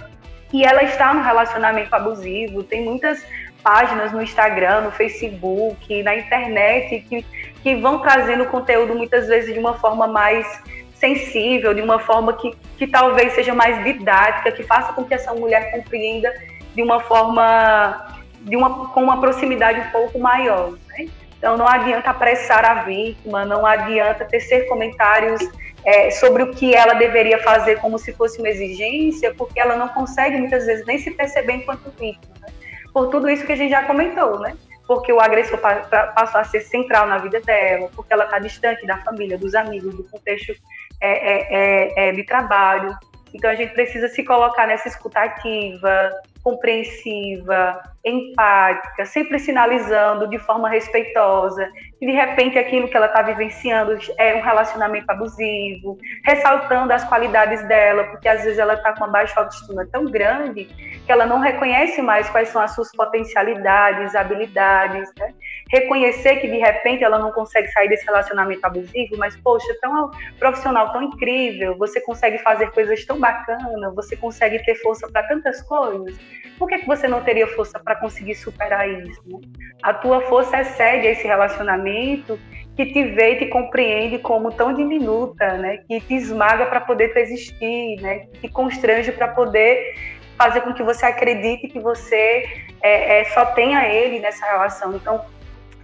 e ela está no relacionamento abusivo. Tem muitas páginas no Instagram, no Facebook, na internet que, que vão trazendo conteúdo muitas vezes de uma forma mais sensível, de uma forma que, que talvez seja mais didática, que faça com que essa mulher compreenda de uma forma, de uma, com uma proximidade um pouco maior. Né? Então não adianta apressar a vítima, não adianta tecer comentários é, sobre o que ela deveria fazer como se fosse uma exigência, porque ela não consegue muitas vezes nem se perceber enquanto vítima. Né? Por tudo isso que a gente já comentou, né? Porque o agressor passou a ser central na vida dela, porque ela está distante da família, dos amigos, do contexto é, é, é, é, de trabalho. Então a gente precisa se colocar nessa escutativa, compreensiva, empática, sempre sinalizando de forma respeitosa que de repente aquilo que ela está vivenciando é um relacionamento abusivo, ressaltando as qualidades dela, porque às vezes ela está com uma baixa autoestima tão grande que ela não reconhece mais quais são as suas potencialidades, habilidades, né? Reconhecer que de repente ela não consegue sair desse relacionamento abusivo, mas poxa, tão profissional tão incrível, você consegue fazer coisas tão bacanas, você consegue ter força para tantas coisas. Por que, que você não teria força para conseguir superar isso? Né? A tua força excede esse relacionamento que te vê e te compreende como tão diminuta, né? Que te esmaga para poder existir, né? Que te constrange para poder fazer com que você acredite que você é, é, só tenha ele nessa relação. Então,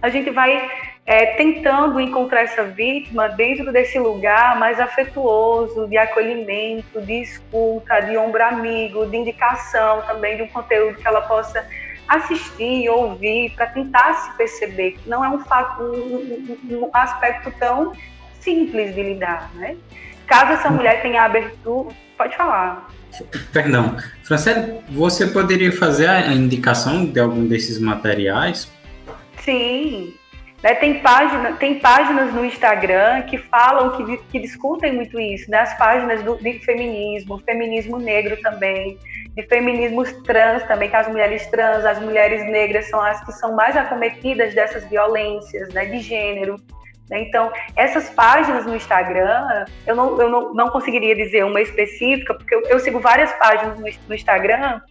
a gente vai é, tentando encontrar essa vítima dentro desse lugar mais afetuoso, de acolhimento, de escuta, de ombro amigo, de indicação também de um conteúdo que ela possa assistir, ouvir, para tentar se perceber que não é um, fato, um, um, aspecto tão simples de lidar, né? Caso essa mulher tenha abertura, pode falar. Perdão, Francine, você poderia fazer a indicação de algum desses materiais Sim. Né, tem, página, tem páginas no Instagram que falam, que, que discutem muito isso, né? As páginas do, de feminismo, feminismo negro também, de feminismos trans também, que as mulheres trans, as mulheres negras são as que são mais acometidas dessas violências né, de gênero. Né? Então, essas páginas no Instagram, eu não, eu não, não conseguiria dizer uma específica, porque eu, eu sigo várias páginas no, no Instagram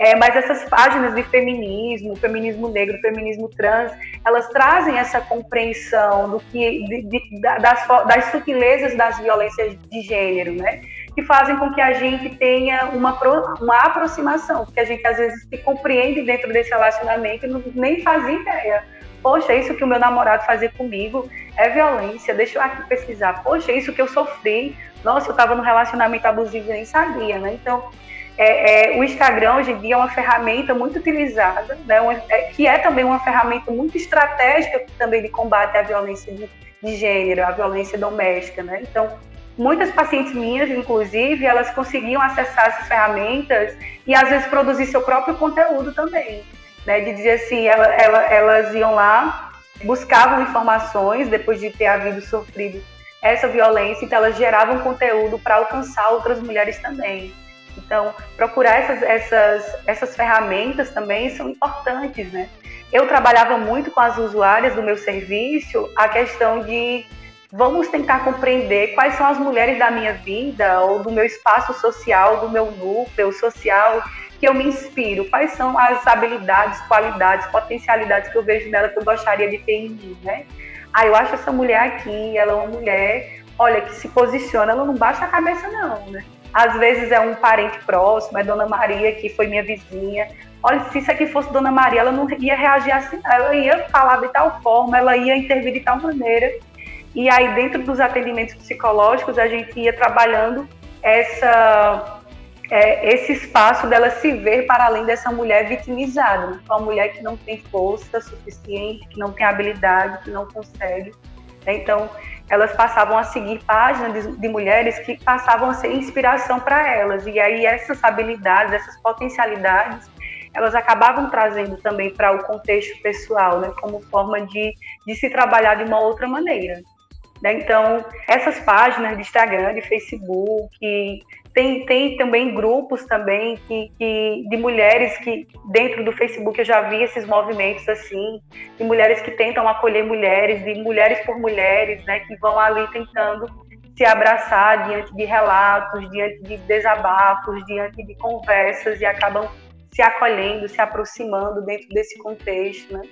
é, mas essas páginas de feminismo, feminismo negro, feminismo trans, elas trazem essa compreensão do que de, de, das, das sutilezas das violências de gênero, né? Que fazem com que a gente tenha uma, uma aproximação, porque a gente às vezes se compreende dentro desse relacionamento e não, nem faz ideia. Poxa, isso que o meu namorado fazia comigo é violência, deixa eu aqui pesquisar. Poxa, isso que eu sofri, nossa, eu estava num relacionamento abusivo e nem sabia, né? Então, é, é, o Instagram hoje em dia é uma ferramenta muito utilizada, né, uma, é, que é também uma ferramenta muito estratégica também de combate à violência de, de gênero, à violência doméstica. Né? Então, muitas pacientes minhas, inclusive, elas conseguiam acessar essas ferramentas e às vezes produzir seu próprio conteúdo também. Né? De dizer assim, ela, ela, elas iam lá, buscavam informações depois de ter havido sofrido essa violência, então elas geravam conteúdo para alcançar outras mulheres também. Então, procurar essas, essas, essas ferramentas também são importantes, né? Eu trabalhava muito com as usuárias do meu serviço a questão de vamos tentar compreender quais são as mulheres da minha vida ou do meu espaço social, do meu núcleo social que eu me inspiro, quais são as habilidades, qualidades, potencialidades que eu vejo nela que eu gostaria de ter em mim, né? Ah, eu acho essa mulher aqui, ela é uma mulher, olha, que se posiciona, ela não baixa a cabeça não, né? Às vezes é um parente próximo, é Dona Maria, que foi minha vizinha. Olha, se isso aqui fosse Dona Maria, ela não ia reagir assim, ela ia falar de tal forma, ela ia intervir de tal maneira. E aí, dentro dos atendimentos psicológicos, a gente ia trabalhando essa, é, esse espaço dela se ver para além dessa mulher vitimizada, né? uma mulher que não tem força suficiente, que não tem habilidade, que não consegue. Então, elas passavam a seguir páginas de, de mulheres que passavam a ser inspiração para elas. E aí essas habilidades, essas potencialidades, elas acabavam trazendo também para o contexto pessoal, né, como forma de, de se trabalhar de uma outra maneira. Né? Então, essas páginas de Instagram, de Facebook, tem, tem também grupos também que, que, de mulheres que dentro do Facebook eu já vi esses movimentos assim, de mulheres que tentam acolher mulheres, de mulheres por mulheres, né, que vão ali tentando se abraçar diante de relatos, diante de desabafos, diante de conversas e acabam se acolhendo, se aproximando dentro desse contexto. Né?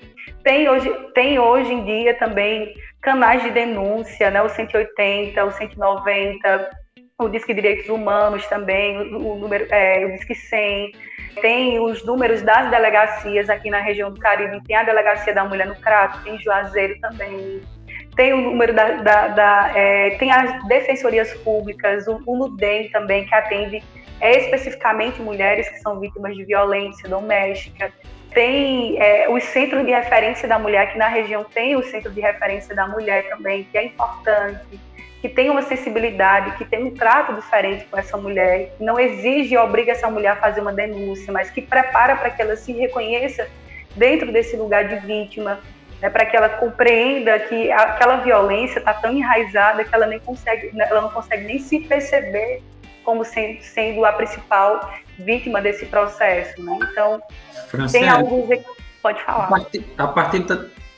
Tem, hoje, tem hoje em dia também canais de denúncia, né? o 180, o 190, o Disque Direitos Humanos também, o, o, número, é, o Disque 100, tem os números das delegacias aqui na região do Caribe, tem a Delegacia da Mulher no Crato, tem Juazeiro também, tem o número da, da, da é, tem as defensorias públicas, o, o NUDEM também, que atende é, especificamente mulheres que são vítimas de violência doméstica. Tem é, os centros de referência da mulher, aqui na região tem o centro de referência da mulher também, que é importante, que tem uma sensibilidade, que tem um trato diferente com essa mulher, que não exige e obriga essa mulher a fazer uma denúncia, mas que prepara para que ela se reconheça dentro desse lugar de vítima, né, para que ela compreenda que aquela violência está tão enraizada que ela nem consegue, né, ela não consegue nem se perceber como sendo, a principal vítima desse processo, né? Então, Francine, tem alguns pode falar. A partir, a partir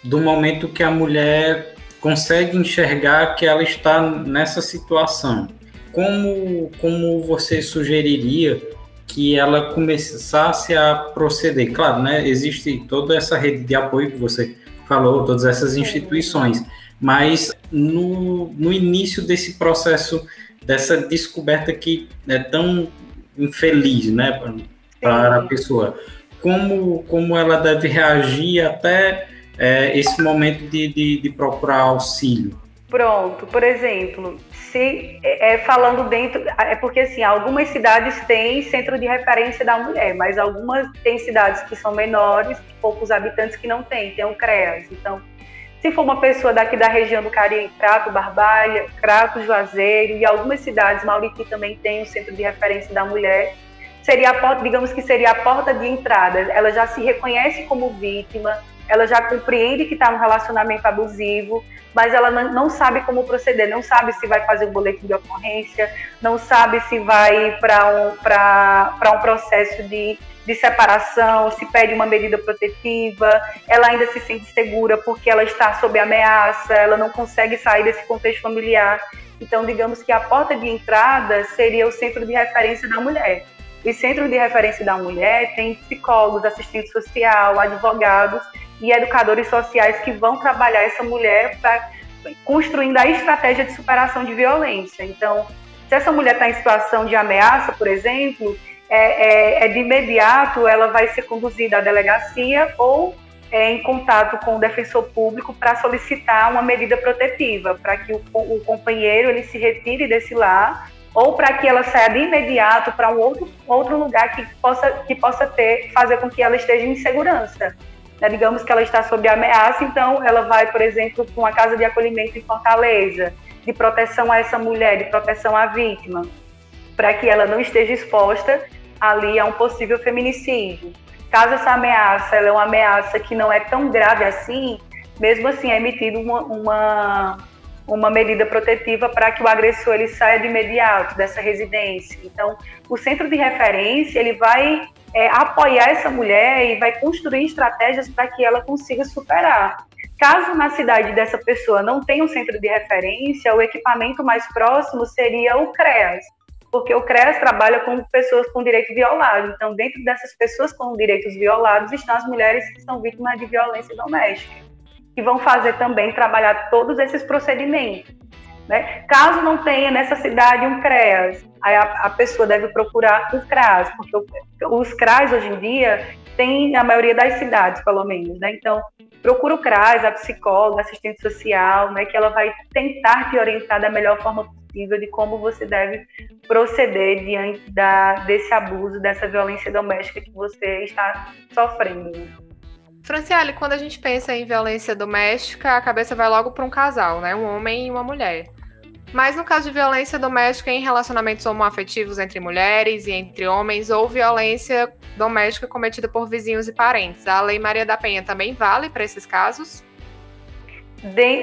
do momento que a mulher consegue enxergar que ela está nessa situação, como como você sugeriria que ela começasse a proceder? Claro, né? Existe toda essa rede de apoio que você falou, todas essas instituições. Mas no, no início desse processo, dessa descoberta que é tão infeliz, né, para a pessoa, como, como ela deve reagir até é, esse momento de, de, de procurar auxílio? Pronto, por exemplo, se é, é, falando dentro, é porque assim, algumas cidades têm centro de referência da mulher, mas algumas têm cidades que são menores, poucos habitantes que não têm, tem o CREAS. Então, se for uma pessoa daqui da região do Cariri, Crato, Barbalha, Crato, Juazeiro e algumas cidades, Mauriti também tem um centro de referência da mulher, seria a porta, digamos que seria a porta de entrada. Ela já se reconhece como vítima, ela já compreende que está num relacionamento abusivo, mas ela não, sabe como proceder, não sabe se vai fazer um boletim de ocorrência, não sabe se vai para um, um processo de, de separação, se pede uma medida protetiva, ela ainda se sente segura porque ela está sob ameaça, ela não consegue sair desse contexto familiar. Então, digamos que a porta de entrada seria o centro de referência da mulher. O centro de referência da mulher tem psicólogos, assistente social, advogados e educadores sociais que vão trabalhar essa mulher para construindo a estratégia de superação de violência. Então, se essa mulher está em situação de ameaça, por exemplo, é, é, é, de imediato ela vai ser conduzida à delegacia ou é, em contato com o defensor público para solicitar uma medida protetiva, para que o, o, companheiro ele se retire desse lar ou para que ela saia de imediato para um outro, outro lugar que possa, que possa ter, fazer com que ela esteja em segurança. Né? Digamos que ela está sob ameaça, então ela vai, por exemplo, para uma casa de acolhimento em Fortaleza, de proteção a essa mulher, de proteção à vítima, para que ela não esteja exposta ali a um possível feminicídio. Caso essa ameaça é uma ameaça que não é tão grave assim, mesmo assim é emitida uma, uma, uma medida protetiva para que o agressor ele saia de imediato dessa residência. Então, o centro de referência ele vai é, apoiar essa mulher e vai construir estratégias para que ela consiga superar. Caso na cidade dessa pessoa não tenha um centro de referência, o equipamento mais próximo seria o CREAS, porque o CREAS trabalha com pessoas com direito violado. Então, dentro dessas pessoas com direitos violados estão as mulheres que são vítimas de violência doméstica, que vão fazer também trabalhar todos esses procedimentos. Né? Caso não tenha nessa cidade um CREAS, aí a, a pessoa deve procurar o CRAS, porque os CRAS hoje em dia tem a maioria das cidades, pelo menos, né? Então, procura o CRAS, a psicóloga, assistente social, né? Que ela vai tentar te orientar da melhor forma possível de como você deve proceder diante da, desse abuso, dessa violência doméstica que você está sofrendo. Franciele, quando a gente pensa em violência doméstica, a cabeça vai logo para um casal, né? Um homem e uma mulher. Mas no caso de violência doméstica em relacionamentos homoafetivos entre mulheres e entre homens, ou violência doméstica cometida por vizinhos e parentes, a Lei Maria da Penha também vale para esses casos?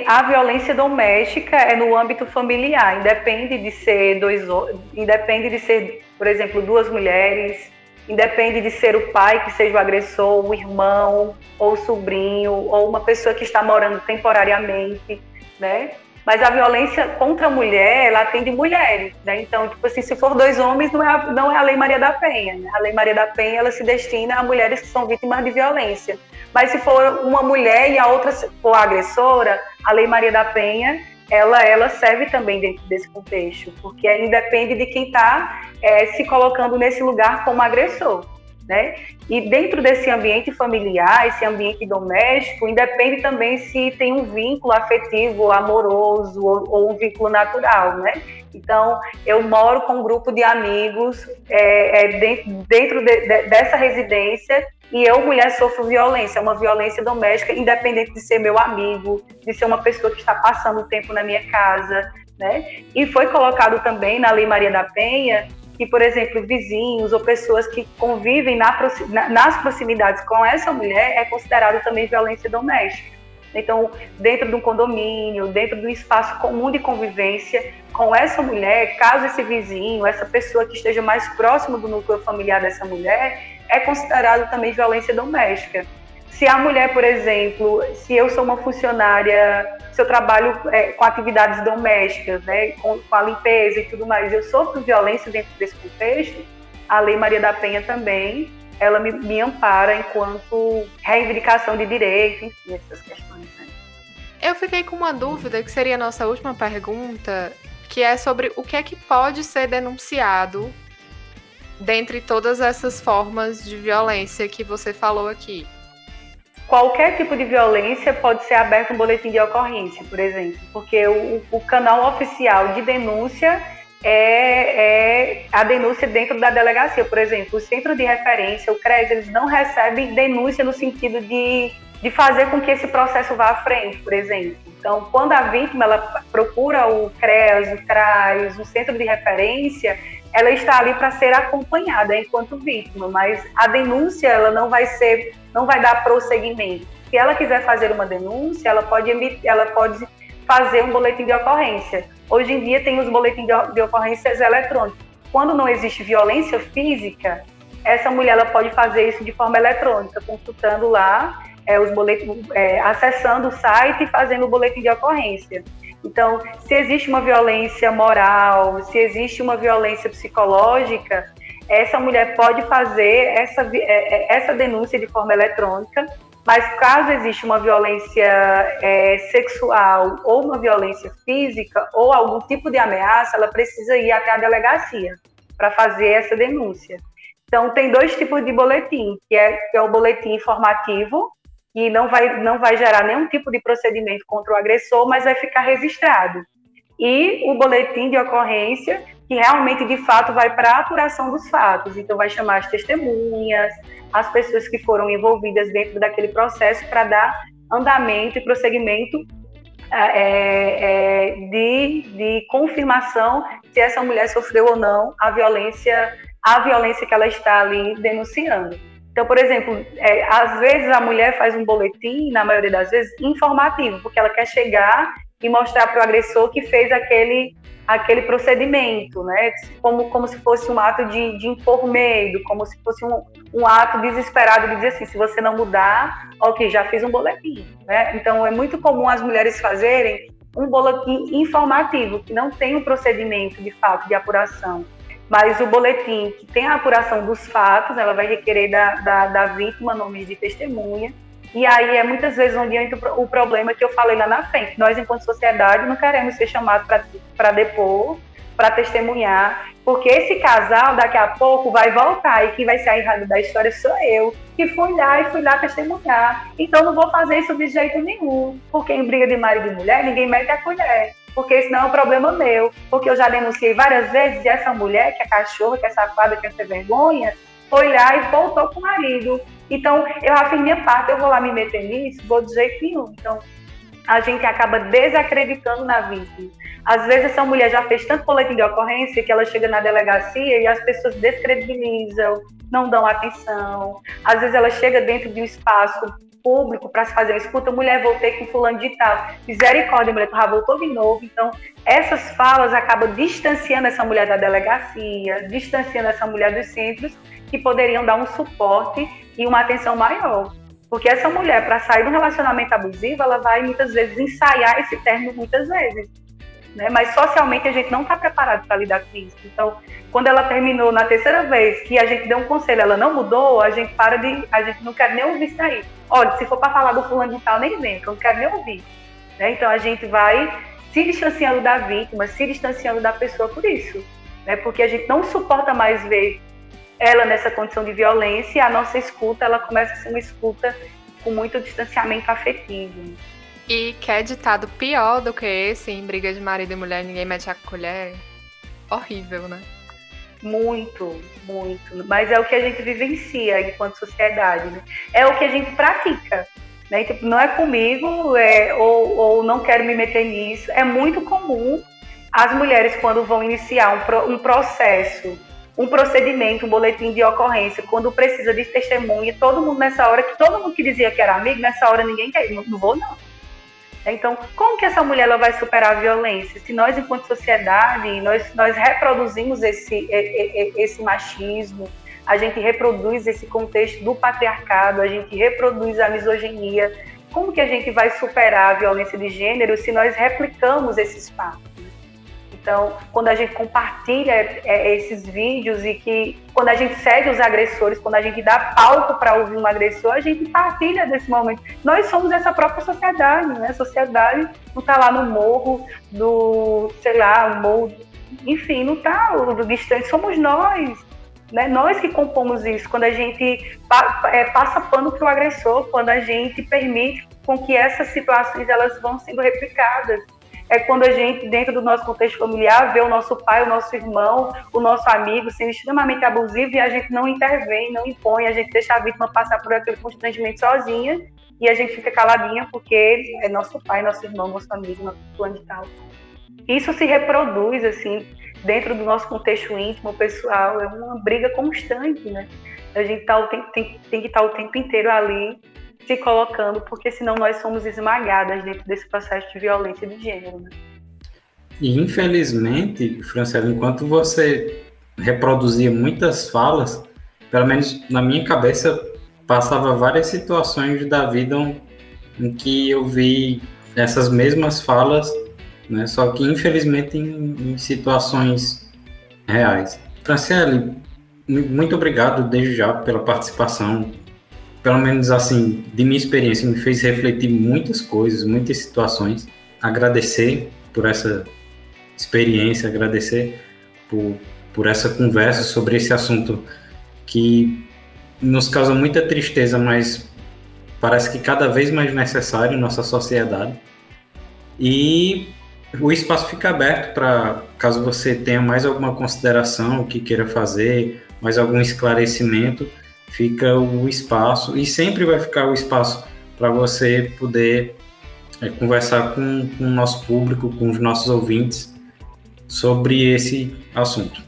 A violência doméstica é no âmbito familiar, independe de ser dois, independe de ser, por exemplo, duas mulheres, independe de ser o pai que seja o agressor, o irmão, ou o sobrinho, ou uma pessoa que está morando temporariamente, né? Mas a violência contra a mulher, ela atende mulheres, né? Então, tipo assim, se for dois homens, não é a, não é a Lei Maria da Penha. Né? A Lei Maria da Penha, ela se destina a mulheres que são vítimas de violência. Mas se for uma mulher e a outra for agressora, a Lei Maria da Penha, ela, ela serve também dentro desse contexto, porque aí depende de quem está é, se colocando nesse lugar como agressor né? E dentro desse ambiente familiar, esse ambiente doméstico, independe também se tem um vínculo afetivo, amoroso ou, ou um vínculo natural, né? Então, eu moro com um grupo de amigos é, é, dentro, dentro de, de, dessa residência e eu, mulher, sofro violência, uma violência doméstica, independente de ser meu amigo, de ser uma pessoa que está passando tempo na minha casa, né? E foi colocado também na Lei Maria da Penha que, por exemplo, vizinhos ou pessoas que convivem na, nas proximidades com essa mulher é considerado também violência doméstica. Então, dentro de um condomínio, dentro de um espaço comum de convivência com essa mulher, caso esse vizinho, essa pessoa que esteja mais próximo do núcleo familiar dessa mulher, é considerado também violência doméstica. Se a mulher, por exemplo, se eu sou uma funcionária, se eu trabalho é, com atividades domésticas, né, com, com, a limpeza e tudo mais, eu sofro violência dentro desse contexto, a Lei Maria da Penha também, ela me, me ampara enquanto reivindicação de direito, enfim, essas questões. Né? Eu fiquei com uma dúvida, que seria a nossa última pergunta, que é sobre o que é que pode ser denunciado dentre todas essas formas de violência que você falou aqui qualquer tipo de violência pode ser aberto um boletim de ocorrência, por exemplo, porque o, o canal oficial de denúncia é, é, a denúncia dentro da delegacia. Por exemplo, o centro de referência, o CRES, eles não recebem denúncia no sentido de, de fazer com que esse processo vá à frente, por exemplo. Então, quando a vítima ela procura o CRES, o CRAS, o centro de referência, ela está ali para ser acompanhada enquanto vítima, mas a denúncia ela não vai ser não vai dar prosseguimento. Se ela quiser fazer uma denúncia, ela pode, ela pode fazer um boletim de ocorrência. Hoje em dia tem os boletins de, de ocorrências eletrônicos. Quando não existe violência física, essa mulher ela pode fazer isso de forma eletrônica, consultando lá é, os boletins, é, acessando o site e fazendo o boletim de ocorrência. Então, se existe uma violência moral, se existe uma violência psicológica, essa mulher pode fazer essa, é, é, essa denúncia de forma eletrônica, mas caso exista uma violência é, sexual ou uma violência física ou algum tipo de ameaça, ela precisa ir até a delegacia para fazer essa denúncia. Então, tem dois tipos de boletim, que é, que é o boletim informativo, que não vai, não vai gerar nenhum tipo de procedimento contra o agressor, mas vai ficar registrado. E o boletim de ocorrência, que realmente, de fato, vai para a apuração dos fatos. Então, vai chamar as testemunhas, as pessoas que foram envolvidas dentro daquele processo para dar andamento e prosseguimento é, é, de, de confirmação se essa mulher sofreu ou não a violência, a violência que ela está ali denunciando. Então, por exemplo, é, às vezes a mulher faz um boletim, na maioria das vezes, informativo, porque ela quer chegar e mostrar para o agressor que fez aquele aquele procedimento, né? Como, como se fosse um ato de, de impor medo, como se fosse um, um ato desesperado de dizer assim, se você não mudar, ok, já fiz um boletim, né? Então é muito comum as mulheres fazerem um boletim informativo, que não tem um procedimento de fato de apuração. Mas o boletim que tem a apuração dos fatos, ela vai requerer da, da, da vítima nomes de testemunha, e aí é muitas vezes onde entra o problema que eu falei lá na frente. Nós, enquanto sociedade, não queremos ser chamados para depor, para testemunhar, porque esse casal daqui a pouco vai voltar e quem vai ser a errada da história sou eu, que fui lá e fui lá testemunhar. Então não vou fazer isso de jeito nenhum, porque em briga de marido e mulher ninguém mete a colher, porque isso não é um problema meu, porque eu já denunciei várias vezes e essa mulher, que é cachorra, que é safada, que é sem vergonha, foi lá e voltou com o marido. Então, eu fiz minha parte, eu vou lá me meter nisso? Vou de jeito nenhum. Então, a gente acaba desacreditando na vítima. Às vezes, essa mulher já fez tanto boletim de ocorrência que ela chega na delegacia e as pessoas descredibilizam, não dão atenção. Às vezes, ela chega dentro de um espaço público para se fazer uma escuta, mulher, voltei com fulano de tal. Misericórdia, mulher, tu já voltou de novo. Então, essas falas acabam distanciando essa mulher da delegacia, distanciando essa mulher dos centros que poderiam dar um suporte e uma atenção maior. Porque essa mulher, para sair de um relacionamento abusivo, ela vai muitas vezes ensaiar esse término muitas vezes. Né? Mas socialmente a gente não está preparado para lidar com isso. Então, quando ela terminou na terceira vez, que a gente deu um conselho, ela não mudou, a gente para de. A gente não quer nem ouvir aí. Olha, se for para falar do fulano de tal, nem vem, que eu não quero nem ouvir. Né? Então a gente vai se distanciando da vítima, se distanciando da pessoa por isso. Né? Porque a gente não suporta mais ver ela nessa condição de violência e a nossa escuta ela começa a ser uma escuta com muito distanciamento afetivo. E quer ditado pior do que esse em briga de marido e mulher, ninguém mete a colher? Horrível, né? Muito, muito. Mas é o que a gente vivencia enquanto sociedade, né? É o que a gente pratica. Né? Tipo, não é comigo, é, ou, ou não quero me meter nisso. É muito comum as mulheres, quando vão iniciar um, pro, um processo um procedimento, um boletim de ocorrência, quando precisa de testemunha, todo mundo nessa hora, que todo mundo que dizia que era amigo, nessa hora ninguém quer, não, não vou não. Então, como que essa mulher ela vai superar a violência? Se nós, enquanto sociedade, nós, nós reproduzimos esse, esse machismo, a gente reproduz esse contexto do patriarcado, a gente reproduz a misoginia, como que a gente vai superar a violência de gênero se nós replicamos esse espaço? Então, quando a gente compartilha é, é, esses vídeos e que quando a gente segue os agressores, quando a gente dá palco para ouvir um agressor, a gente partilha desse momento. Nós somos essa própria sociedade, né? A sociedade não está lá no morro do, sei lá, morro, enfim, não está distante, somos nós. Né? Nós que compomos isso, quando a gente é, passa pano para o agressor, quando a gente permite com que essas situações elas vão sendo replicadas é quando a gente, dentro do nosso contexto familiar, vê o nosso pai, o nosso irmão, o nosso amigo sendo extremamente abusivo e a gente não intervém, não impõe, a gente deixa a vítima passar por aquele constrangimento sozinha e a gente fica caladinha porque é nosso pai, nosso irmão, nosso amigo, nosso plano de tal. Isso se reproduz, assim, dentro do nosso contexto íntimo, pessoal, é uma briga constante, né? A gente tá, tem, tem, tem que estar tá o tempo inteiro ali se colocando, porque senão nós somos esmagadas dentro desse processo de violência de gênero. Né? E infelizmente, Francela, enquanto você reproduzia muitas falas, pelo menos na minha cabeça passava várias situações da vida em que eu vi essas mesmas falas, né, só que infelizmente em, em situações reais. Franciele, muito obrigado desde já pela participação, pelo menos assim, de minha experiência, me fez refletir muitas coisas, muitas situações. Agradecer por essa experiência, agradecer por, por essa conversa sobre esse assunto que nos causa muita tristeza, mas parece que cada vez mais necessário em nossa sociedade. E o espaço fica aberto para caso você tenha mais alguma consideração, que queira fazer, mais algum esclarecimento fica o espaço e sempre vai ficar o espaço para você poder é, conversar com, com o nosso público, com os nossos ouvintes sobre esse assunto.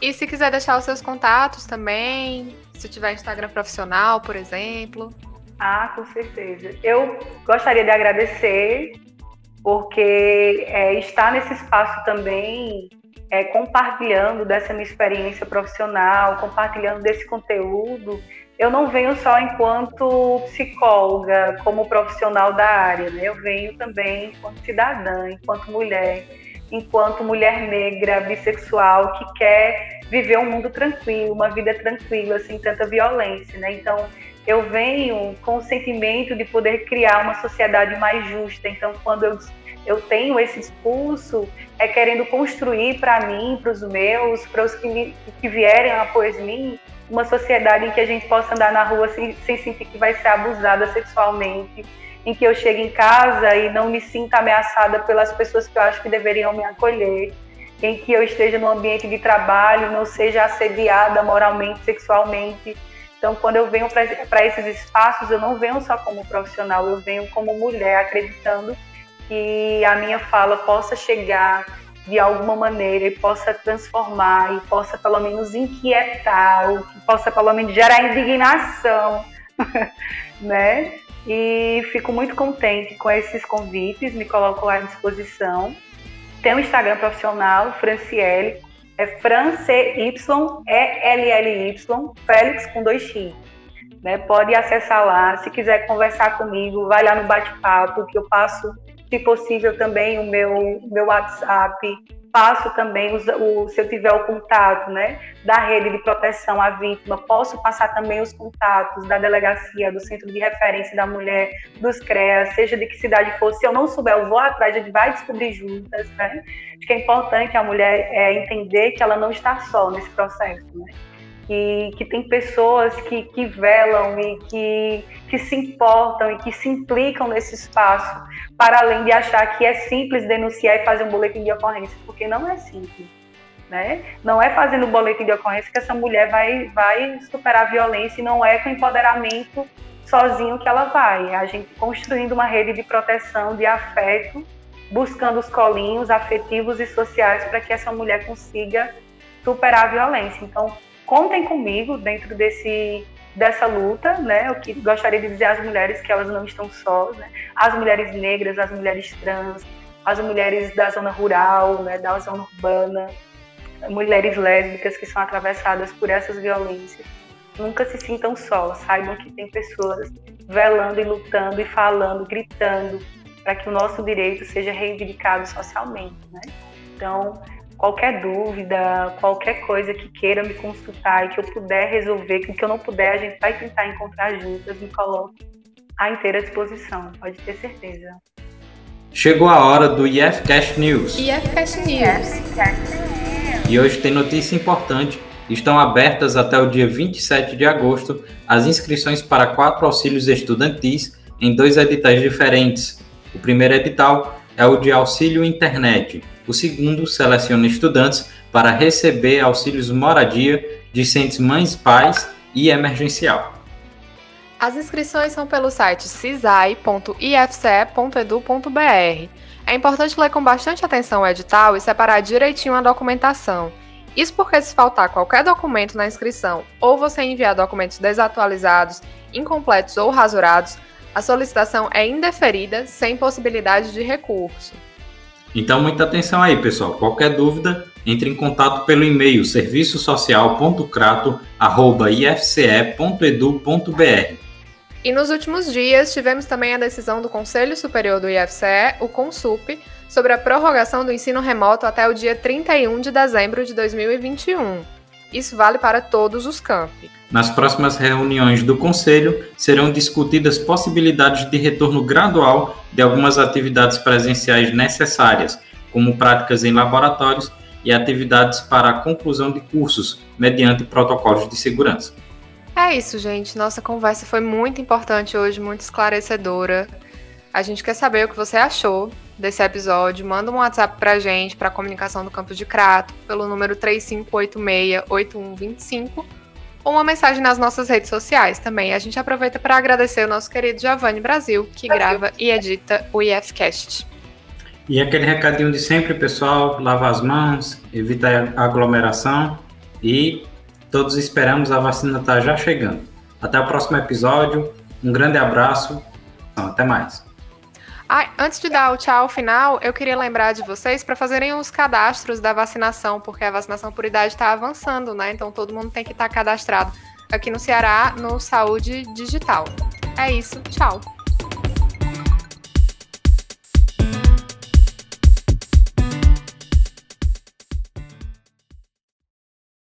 E se quiser deixar os seus contatos também, se tiver Instagram profissional, por exemplo. Ah, com certeza. Eu gostaria de agradecer, porque é, estar nesse espaço também é, compartilhando dessa minha experiência profissional, compartilhando desse conteúdo, eu não venho só enquanto psicóloga, como profissional da área, né? eu venho também enquanto cidadã, enquanto mulher, enquanto mulher negra, bissexual, que quer viver um mundo tranquilo, uma vida tranquila, sem tanta violência. Né? Então, eu venho com o sentimento de poder criar uma sociedade mais justa. Então, quando eu eu tenho esse discurso é querendo construir para mim, para os meus, para os que, que vierem após mim, uma sociedade em que a gente possa andar na rua sem, sem sentir que vai ser abusada sexualmente, em que eu chegue em casa e não me sinta ameaçada pelas pessoas que eu acho que deveriam me acolher, em que eu esteja no ambiente de trabalho, não seja assediada moralmente, sexualmente. Então, quando eu venho para esses espaços, eu não venho só como profissional, eu venho como mulher, acreditando que a minha fala possa chegar de alguma maneira e possa transformar e possa pelo menos inquietar, ou que possa pelo menos gerar indignação, né? E fico muito contente com esses convites, me coloco à disposição. Tem um Instagram profissional, Franciele, é France Y E L L Y, Félix com dois X. né? Pode acessar lá. Se quiser conversar comigo, vai lá no bate-papo, que eu passo, se possível, também o meu, meu WhatsApp. Passo também, os, o, se eu tiver o contato né, da rede de proteção à vítima, posso passar também os contatos da delegacia, do Centro de Referência da Mulher, dos CREAS, seja de que cidade for. Se eu não souber, eu vou atrás, a gente vai descobrir juntas. Né? Acho que é importante a mulher é, entender que ela não está só nesse processo. Né? Que, que tem pessoas que, que velam e que, que se importam e que se implicam nesse espaço, para além de achar que é simples denunciar e fazer um boletim de ocorrência, porque não é simples. Né? Não é fazendo boletim de ocorrência que essa mulher vai, vai superar a violência e não é com empoderamento sozinho que ela vai. É a gente construindo uma rede de proteção, de afeto, buscando os colinhos afetivos e sociais para que essa mulher consiga superar a violência. Então, contem comigo dentro desse dessa luta, né? Eu que gostaria de dizer às mulheres que elas não estão sós, né? As mulheres negras, as mulheres trans, as mulheres da zona rural, né? Da zona urbana, mulheres lésbicas que são atravessadas por essas violências. Nunca se sintam sós, saibam que tem pessoas velando e lutando e falando, gritando para que o nosso direito seja reivindicado socialmente, né? Então, qualquer dúvida, qualquer coisa que queira me consultar e que eu puder resolver, que o que eu não puder, a gente vai tentar encontrar juntas, me coloque à inteira disposição, pode ter certeza. Chegou a hora do IFCast News. IFCast News. E hoje tem notícia importante. Estão abertas até o dia 27 de agosto as inscrições para quatro auxílios estudantis em dois editais diferentes. O primeiro edital é o de auxílio internet, o segundo seleciona estudantes para receber auxílios moradia, discentes mães pais e emergencial. As inscrições são pelo site cisai.ifce.edu.br. É importante ler com bastante atenção o edital e separar direitinho a documentação. Isso porque se faltar qualquer documento na inscrição ou você enviar documentos desatualizados, incompletos ou rasurados, a solicitação é indeferida sem possibilidade de recurso. Então, muita atenção aí, pessoal. Qualquer dúvida, entre em contato pelo e-mail serviçosocial.crato.ifce.edu.br. E nos últimos dias, tivemos também a decisão do Conselho Superior do IFCE, o CONSUP, sobre a prorrogação do ensino remoto até o dia 31 de dezembro de 2021. Isso vale para todos os campi. Nas próximas reuniões do Conselho, serão discutidas possibilidades de retorno gradual de algumas atividades presenciais necessárias, como práticas em laboratórios e atividades para a conclusão de cursos, mediante protocolos de segurança. É isso, gente. Nossa conversa foi muito importante hoje, muito esclarecedora. A gente quer saber o que você achou desse episódio. Manda um WhatsApp pra gente, pra comunicação do Campus de Crato, pelo número 3586-8125 ou uma mensagem nas nossas redes sociais também. A gente aproveita para agradecer o nosso querido Giovanni Brasil, que grava e edita o IFCast. E aquele recadinho de sempre, pessoal, lava as mãos, evita aglomeração e todos esperamos a vacina estar tá já chegando. Até o próximo episódio, um grande abraço, até mais. Ah, antes de dar o tchau final, eu queria lembrar de vocês para fazerem os cadastros da vacinação, porque a vacinação por idade está avançando, né? Então todo mundo tem que estar tá cadastrado aqui no Ceará no Saúde Digital. É isso, tchau.